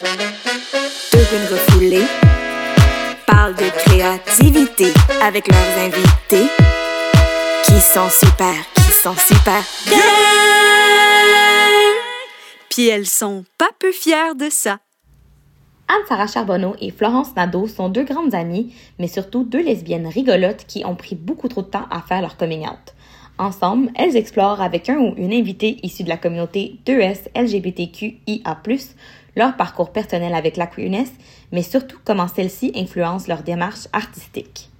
déboulés parlent de créativité avec leurs invités qui sont super, qui sont super bien. Puis elles sont pas peu fières de ça. Anne-Sara Charbonneau et Florence Nadeau sont deux grandes amies, mais surtout deux lesbiennes rigolotes qui ont pris beaucoup trop de temps à faire leur coming out. Ensemble, elles explorent avec un ou une invitée issue de la communauté 2S LGBTQIA+, leur parcours personnel avec la queerness, mais surtout comment celle-ci influence leur démarche artistique.